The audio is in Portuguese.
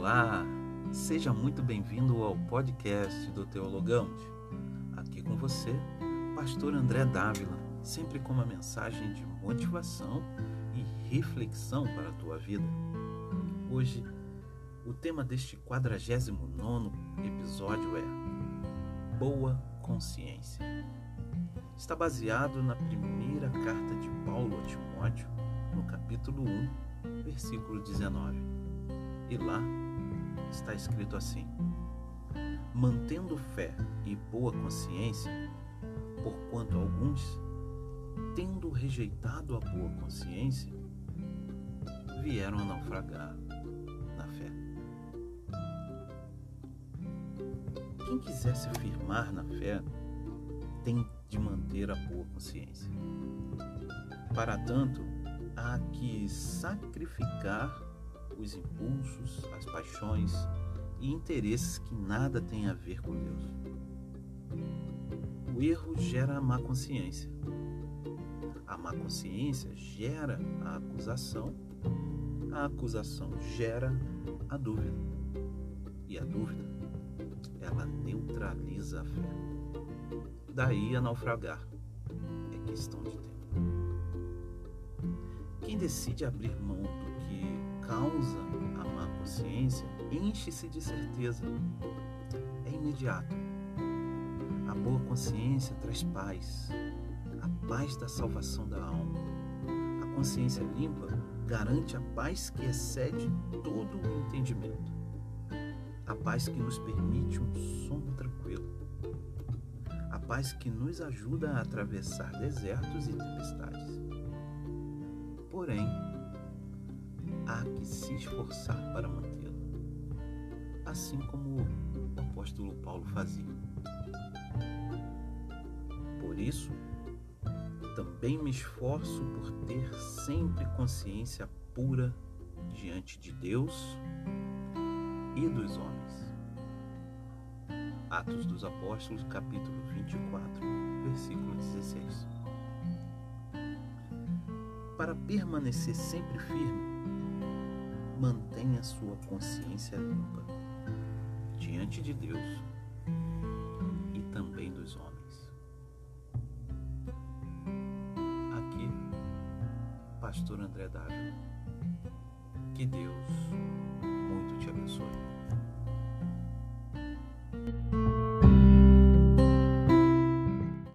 Olá, seja muito bem-vindo ao podcast do Teologamos. Aqui com você, Pastor André Dávila, sempre com uma mensagem de motivação e reflexão para a tua vida. Hoje, o tema deste 49 episódio é Boa Consciência. Está baseado na primeira carta de Paulo a Timóteo, no capítulo 1, versículo 19 e lá está escrito assim: Mantendo fé e boa consciência, porquanto alguns, tendo rejeitado a boa consciência, vieram a naufragar na fé. Quem quiser se firmar na fé tem de manter a boa consciência. Para tanto, há que sacrificar os impulsos, as paixões e interesses que nada têm a ver com Deus. O erro gera a má consciência. A má consciência gera a acusação. A acusação gera a dúvida. E a dúvida, ela neutraliza a fé. Daí a naufragar. É questão de tempo. Quem decide abrir mão do causa a má consciência enche-se de certeza. É imediato. A boa consciência traz paz, a paz da salvação da alma. A consciência limpa garante a paz que excede todo o entendimento. A paz que nos permite um sono tranquilo. A paz que nos ajuda a atravessar desertos e tempestades. Porém, se esforçar para mantê-la, assim como o apóstolo Paulo fazia. Por isso, também me esforço por ter sempre consciência pura diante de Deus e dos homens. Atos dos Apóstolos, capítulo 24, versículo 16. Para permanecer sempre firme, mantenha sua consciência limpa diante de Deus e também dos homens. Aqui, Pastor André Dávila. Que Deus muito te abençoe.